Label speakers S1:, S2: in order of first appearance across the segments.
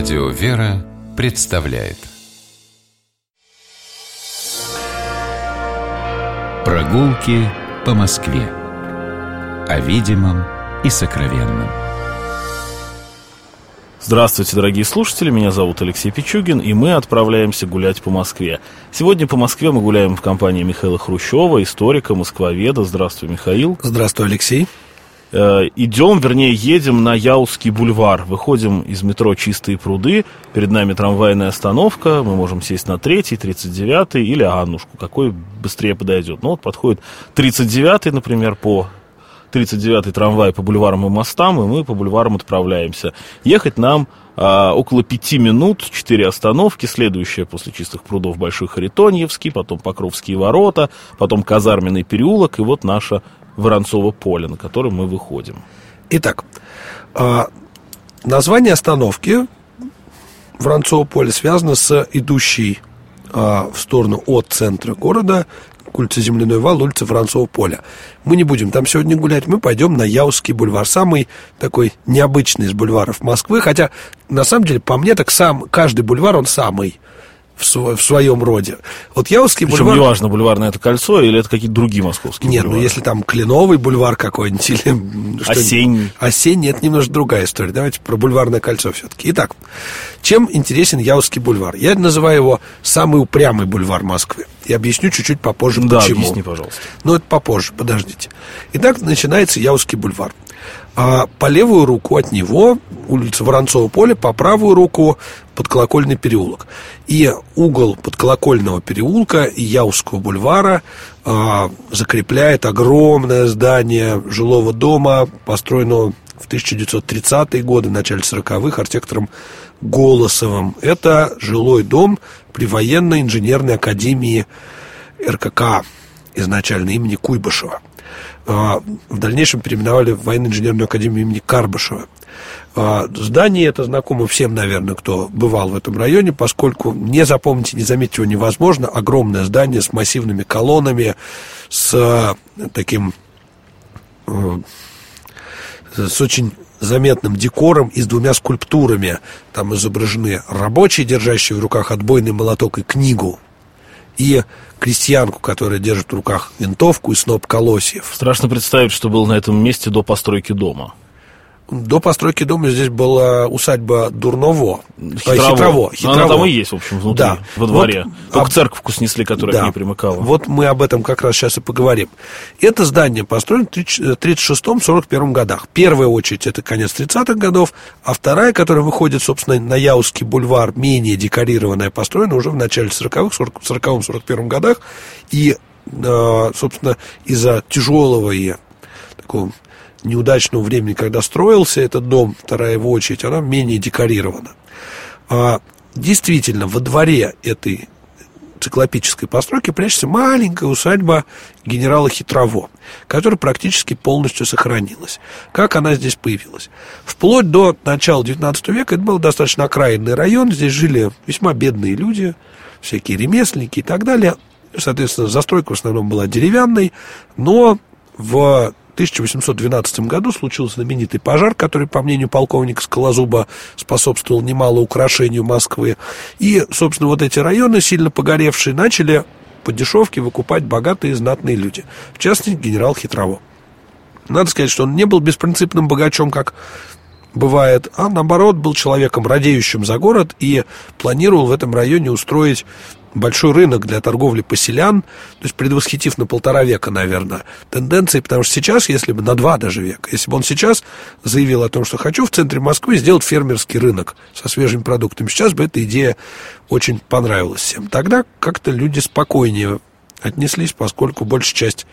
S1: Радио «Вера» представляет Прогулки по Москве О видимом и сокровенном
S2: Здравствуйте, дорогие слушатели, меня зовут Алексей Пичугин, и мы отправляемся гулять по Москве. Сегодня по Москве мы гуляем в компании Михаила Хрущева, историка, москвоведа. Здравствуй, Михаил.
S3: Здравствуй, Алексей.
S2: Э, идем, вернее, едем на Яузский бульвар. Выходим из метро «Чистые пруды». Перед нами трамвайная остановка. Мы можем сесть на третий, 39 или Аннушку. Какой быстрее подойдет. Ну, вот подходит 39 например, по 39-й трамвай по бульварам и мостам, и мы по бульварам отправляемся. Ехать нам а, около пяти минут, четыре остановки, следующая после чистых прудов Большой Харитоньевский, потом Покровские ворота, потом Казарменный переулок, и вот наша Воронцово поле, на которое мы выходим.
S3: Итак, а, название остановки Воронцово поле связано с идущей а, в сторону от центра города улица Земляной вал, улица Воронцова поля. Мы не будем там сегодня гулять, мы пойдем на Яузский бульвар. Самый такой необычный из бульваров Москвы, хотя на самом деле, по мне, так сам каждый бульвар, он самый в, св- в своем роде. Вот Яузский
S2: Причем
S3: бульвар...
S2: неважно, бульварное это кольцо или это какие-то другие московские
S3: Нет,
S2: бульвары.
S3: ну если там Кленовый бульвар какой-нибудь или...
S2: Осенний.
S3: Осенний, это немножко другая история. Давайте про бульварное кольцо все-таки. Итак, чем интересен Яузский бульвар? Я называю его самый упрямый бульвар Москвы. И объясню чуть-чуть попозже,
S2: Да,
S3: почему.
S2: объясни, пожалуйста.
S3: Но это попозже, подождите. Итак, начинается Яузский бульвар. А по левую руку от него улица Воронцова поле, по правую руку подколокольный переулок. И угол подколокольного переулка и Яузского бульвара а, закрепляет огромное здание жилого дома, построенного в 1930-е годы, в начале 40-х, архитектором Голосовым. Это жилой дом при военной инженерной академии РКК изначально имени Куйбышева. А, В дальнейшем переименовали в военно-инженерную академию имени Карбышева. А, Здание это знакомо всем, наверное, кто бывал в этом районе, поскольку не запомнить и не заметить его невозможно. Огромное здание с массивными колоннами, с э, таким э, с очень заметным декором и с двумя скульптурами. Там изображены рабочие, держащие в руках отбойный молоток и книгу, и крестьянку, которая держит в руках винтовку и сноп колосьев.
S2: Страшно представить, что было на этом месте до постройки дома.
S3: До постройки дома здесь была усадьба Дурново.
S2: Хитрово.
S3: Хитрово.
S2: Она там и есть, в общем, внутри,
S3: Да.
S2: во дворе.
S3: Вот,
S2: Только
S3: об-
S2: церковку снесли, которая
S3: Да.
S2: к ней примыкала.
S3: Вот мы об этом как раз сейчас и поговорим. Это здание построено в 1936-1941 годах. Первая очередь это конец 30-х годов, а вторая, которая выходит, собственно, на Яузский бульвар, менее декорированная, построена уже в начале 40-х, 40-41 годах. И, э, собственно, из-за тяжелого и такого неудачного времени, когда строился этот дом, вторая его очередь, она менее декорирована. А, действительно, во дворе этой циклопической постройки прячется маленькая усадьба генерала Хитрово, которая практически полностью сохранилась. Как она здесь появилась? Вплоть до начала XIX века это был достаточно окраинный район, здесь жили весьма бедные люди, всякие ремесленники и так далее. Соответственно, застройка в основном была деревянной, но в 1812 году случился знаменитый пожар, который, по мнению полковника Скалозуба, способствовал немало украшению Москвы. И, собственно, вот эти районы, сильно погоревшие, начали по дешевке выкупать богатые и знатные люди. В частности, генерал Хитрово. Надо сказать, что он не был беспринципным богачом, как бывает, а наоборот был человеком, радеющим за город и планировал в этом районе устроить большой рынок для торговли поселян, то есть предвосхитив на полтора века, наверное, тенденции, потому что сейчас, если бы на два даже века, если бы он сейчас заявил о том, что хочу в центре Москвы сделать фермерский рынок со свежими продуктами, сейчас бы эта идея очень понравилась всем. Тогда как-то люди спокойнее отнеслись, поскольку большая часть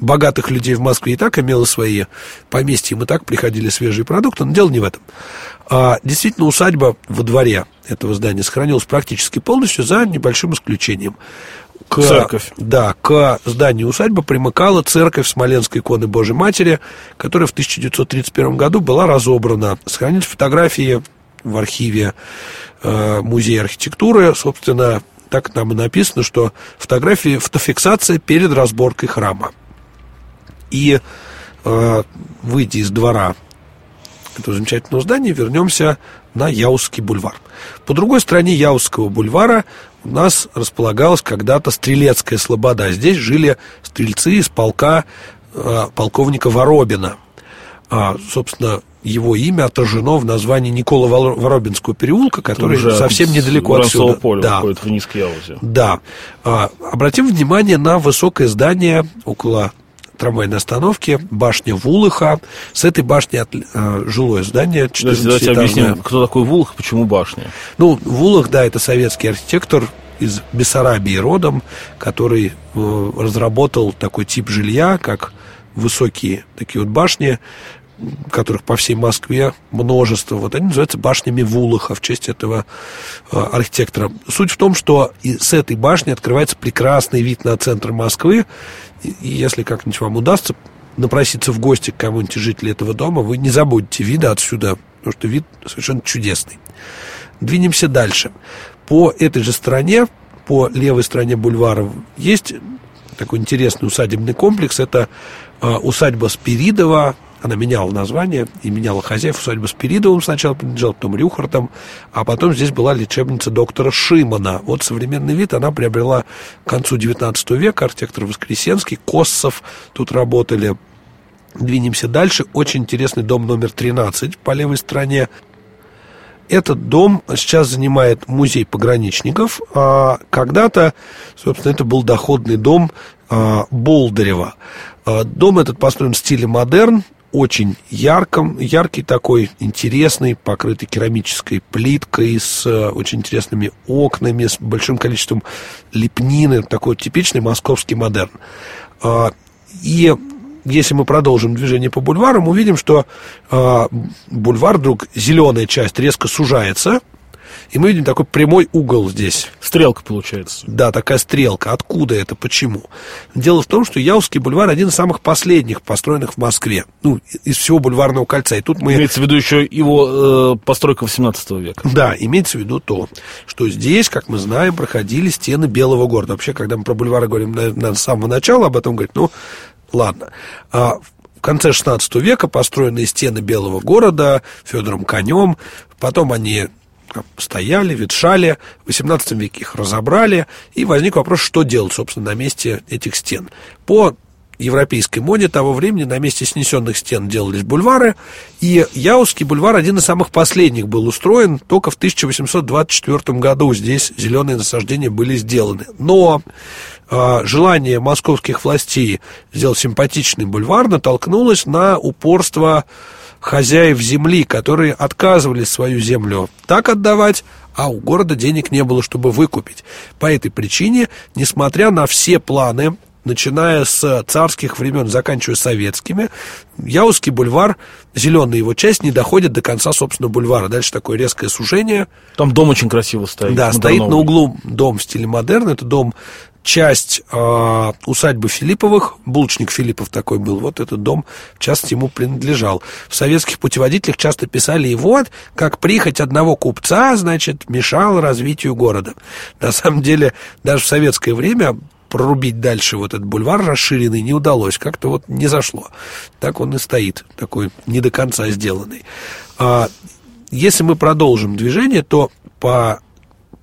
S3: богатых людей в Москве и так имела свои поместья, им и так приходили свежие продукты, но дело не в этом. А, действительно, усадьба во дворе этого здания сохранилась практически полностью, за небольшим исключением. К,
S2: Церковь.
S3: Да, к зданию усадьбы примыкала церковь Смоленской иконы Божьей Матери, которая в 1931 году была разобрана. Сохранились фотографии в архиве э, Музея архитектуры, собственно, так нам и написано, что фотографии, фотофиксация перед разборкой храма. И э, выйдя из двора этого замечательного здания вернемся на Яузский бульвар. По другой стороне Яузского бульвара у нас располагалась когда-то Стрелецкая слобода. Здесь жили стрельцы из полка э, полковника Воробина. А, собственно, его имя отражено в названии Никола Воробинского переулка, который
S2: Уже
S3: совсем недалеко отсюда.
S2: поля
S3: да.
S2: вниз к Яузе.
S3: Да. А, обратим внимание на высокое здание около трамвайной остановки, башня Вулыха. С этой башни от, э, жилое здание.
S2: Давайте, давайте объясним, кто такой Вулых, почему башня.
S3: Ну, Вулых, да, это советский архитектор из Бессарабии родом, который э, разработал такой тип жилья, как высокие такие вот башни, которых по всей Москве множество. Вот они называются башнями Вулыха в честь этого э, архитектора. Суть в том, что с этой башни открывается прекрасный вид на центр Москвы. И, если как-нибудь вам удастся напроситься в гости к кому-нибудь из жителей этого дома, вы не забудете вида отсюда, потому что вид совершенно чудесный. Двинемся дальше. По этой же стороне, по левой стороне бульвара, есть такой интересный усадебный комплекс. Это э, усадьба Спиридова, она меняла название и меняла хозяев. Усадьба Спиридовым сначала принадлежала, потом Рюхартом, а потом здесь была лечебница доктора Шимана. Вот современный вид она приобрела к концу XIX века. Архитектор Воскресенский, Коссов тут работали. Двинемся дальше. Очень интересный дом номер 13 по левой стороне. Этот дом сейчас занимает музей пограничников. А когда-то, собственно, это был доходный дом а, Болдырева. А, дом этот построен в стиле модерн, очень ярком, яркий такой, интересный, покрытый керамической плиткой, с э, очень интересными окнами, с большим количеством лепнины, такой типичный московский модерн. А, и если мы продолжим движение по бульварам, увидим, что а, бульвар вдруг зеленая часть резко сужается – и мы видим такой прямой угол здесь.
S2: Стрелка получается.
S3: Да, такая стрелка. Откуда это? Почему? Дело в том, что Яузский бульвар один из самых последних построенных в Москве. Ну, из всего бульварного кольца. И тут мы...
S2: Имеется в виду еще его э, постройка 18 века.
S3: Да, имеется в виду то, что здесь, как мы знаем, проходили стены Белого города. Вообще, когда мы про бульвары говорим, наверное, с самого начала об этом говорить, ну, ладно. А в конце 16 века построенные стены Белого города Федором Конем. Потом они стояли, ветшали, в XVIII веке их разобрали, и возник вопрос, что делать, собственно, на месте этих стен. По европейской моде того времени на месте снесенных стен делались бульвары, и Яузский бульвар один из самых последних был устроен, только в 1824 году здесь зеленые насаждения были сделаны. Но э, желание московских властей сделать симпатичный бульвар натолкнулось на упорство хозяев земли, которые отказывались свою землю так отдавать, а у города денег не было, чтобы выкупить. По этой причине, несмотря на все планы, начиная с царских времен, заканчивая советскими, Яузский бульвар, зеленая его часть, не доходит до конца, собственно, бульвара. Дальше такое резкое сужение.
S2: Там дом очень красиво стоит.
S3: Да, стоит на углу дом в стиле модерн. Это дом часть э, усадьбы Филипповых, булочник Филиппов такой был, вот этот дом, в частности, ему принадлежал. В советских путеводителях часто писали и вот, как прихоть одного купца, значит, мешал развитию города. На самом деле, даже в советское время прорубить дальше вот этот бульвар расширенный не удалось, как-то вот не зашло. Так он и стоит, такой не до конца сделанный. А, если мы продолжим движение, то по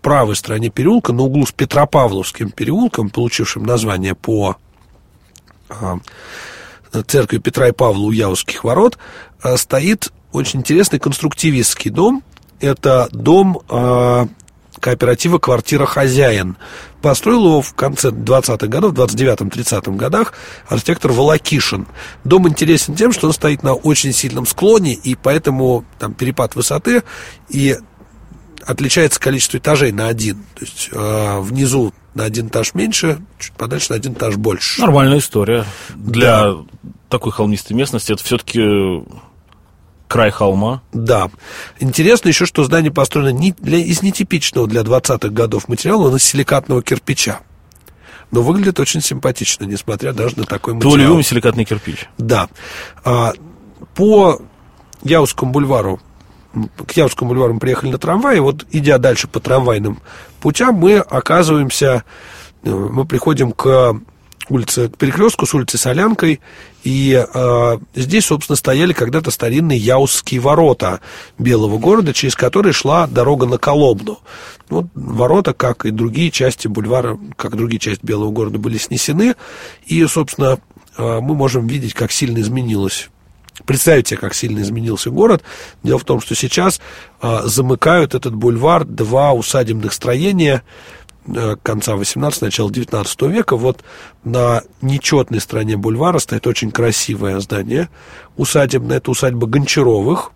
S3: правой стороне переулка, на углу с Петропавловским переулком, получившим название по а, церкви Петра и Павла у Яузских ворот, а, стоит очень интересный конструктивистский дом. Это дом а, кооператива «Квартира хозяин». Построил его в конце 20-х годов, в 29-30 годах архитектор Волокишин. Дом интересен тем, что он стоит на очень сильном склоне, и поэтому там перепад высоты, и отличается количество этажей на один. То есть э, внизу на один этаж меньше, чуть подальше на один этаж больше.
S2: Нормальная история. Для да. такой холмистой местности это все-таки край холма.
S3: Да. Интересно еще, что здание построено не для, из нетипичного для 20-х годов материала, оно из силикатного кирпича. Но выглядит очень симпатично, несмотря даже на такой материал.
S2: Твой любимый силикатный кирпич.
S3: Да. А, по Яузскому бульвару к Явскому бульвару мы приехали на трамвае, вот идя дальше по трамвайным путям, мы оказываемся, э, мы приходим к улице, к перекрестку с улицей Солянкой. И э, здесь, собственно, стояли когда-то старинные Яузские ворота Белого города, через которые шла дорога на Коломну. Вот ворота, как и другие части бульвара, как и другие части Белого города, были снесены. И, собственно, э, мы можем видеть, как сильно изменилось Представьте, как сильно изменился город. Дело в том, что сейчас э, замыкают этот бульвар два усадебных строения э, конца 18 начала 19 века. Вот на нечетной стороне бульвара стоит очень красивое здание усадебное. Это усадьба Гончаровых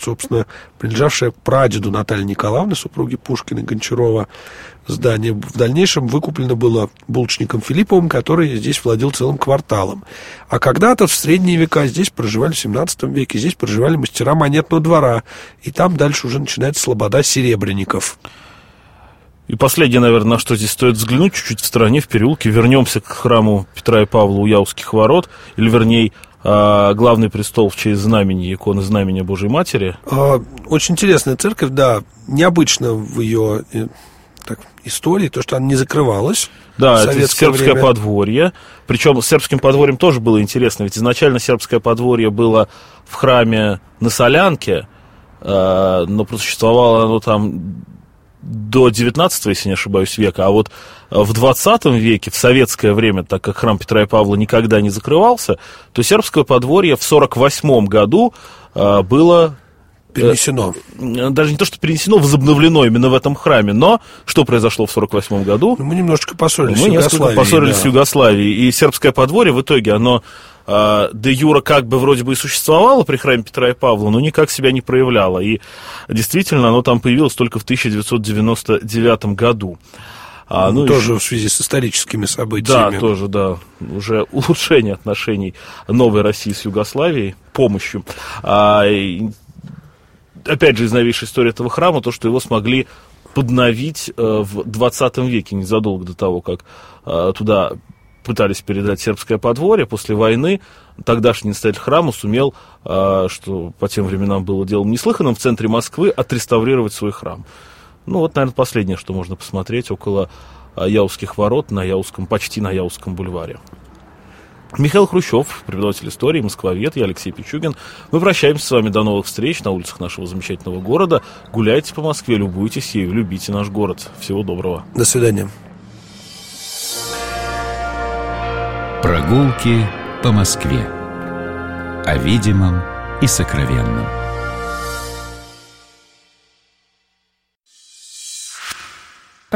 S3: собственно, принадлежавшее прадеду Натальи Николаевны, супруги Пушкина Гончарова, здание в дальнейшем выкуплено было булочником Филипповым, который здесь владел целым кварталом. А когда-то в средние века здесь проживали, в 17 веке, здесь проживали мастера монетного двора, и там дальше уже начинается слобода серебряников.
S2: И последнее, наверное, на что здесь стоит взглянуть, чуть-чуть в стороне, в переулке, вернемся к храму Петра и Павла у Яузских ворот, или, вернее, а, главный престол в честь знамени, иконы знамения Божьей Матери.
S3: А, очень интересная церковь, да, необычно в ее э, так, истории, то, что она не закрывалась.
S2: Да, это сербское время. подворье. Причем с сербским подворьем тоже было интересно, ведь изначально сербское подворье было в храме на Солянке, а, но просуществовало оно там до 19 если не ошибаюсь, века, а вот э, в 20 веке, в советское время, так как храм Петра и Павла никогда не закрывался, то сербское подворье в 48 году э, было
S3: перенесено.
S2: Даже не то, что перенесено, возобновлено именно в этом храме. Но что произошло в 48 году?
S3: Ну, мы немножечко поссорились
S2: мы с Югославией. Мы несколько поссорились да. с Югославией. И сербское подворье в итоге, оно э, де Юра как бы вроде бы и существовало при храме Петра и Павла, но никак себя не проявляло. И действительно, оно там появилось только в 1999 году.
S3: А, ну, тоже еще... в связи с историческими событиями.
S2: Да, тоже, да. Уже улучшение отношений новой России с Югославией помощью. А, опять же, из новейшей истории этого храма, то, что его смогли подновить э, в 20 веке, незадолго до того, как э, туда пытались передать сербское подворье после войны. Тогдашний настоятель храма сумел, а, что по тем временам было делом неслыханным, в центре Москвы отреставрировать свой храм. Ну, вот, наверное, последнее, что можно посмотреть около Яузских ворот на Яузском, почти на Яузском бульваре. Михаил Хрущев, преподаватель истории, москвовед, я Алексей Пичугин. Мы прощаемся с вами до новых встреч на улицах нашего замечательного города. Гуляйте по Москве, любуйтесь ею, любите наш город. Всего доброго.
S3: До свидания.
S1: Прогулки по Москве. О видимом и сокровенном.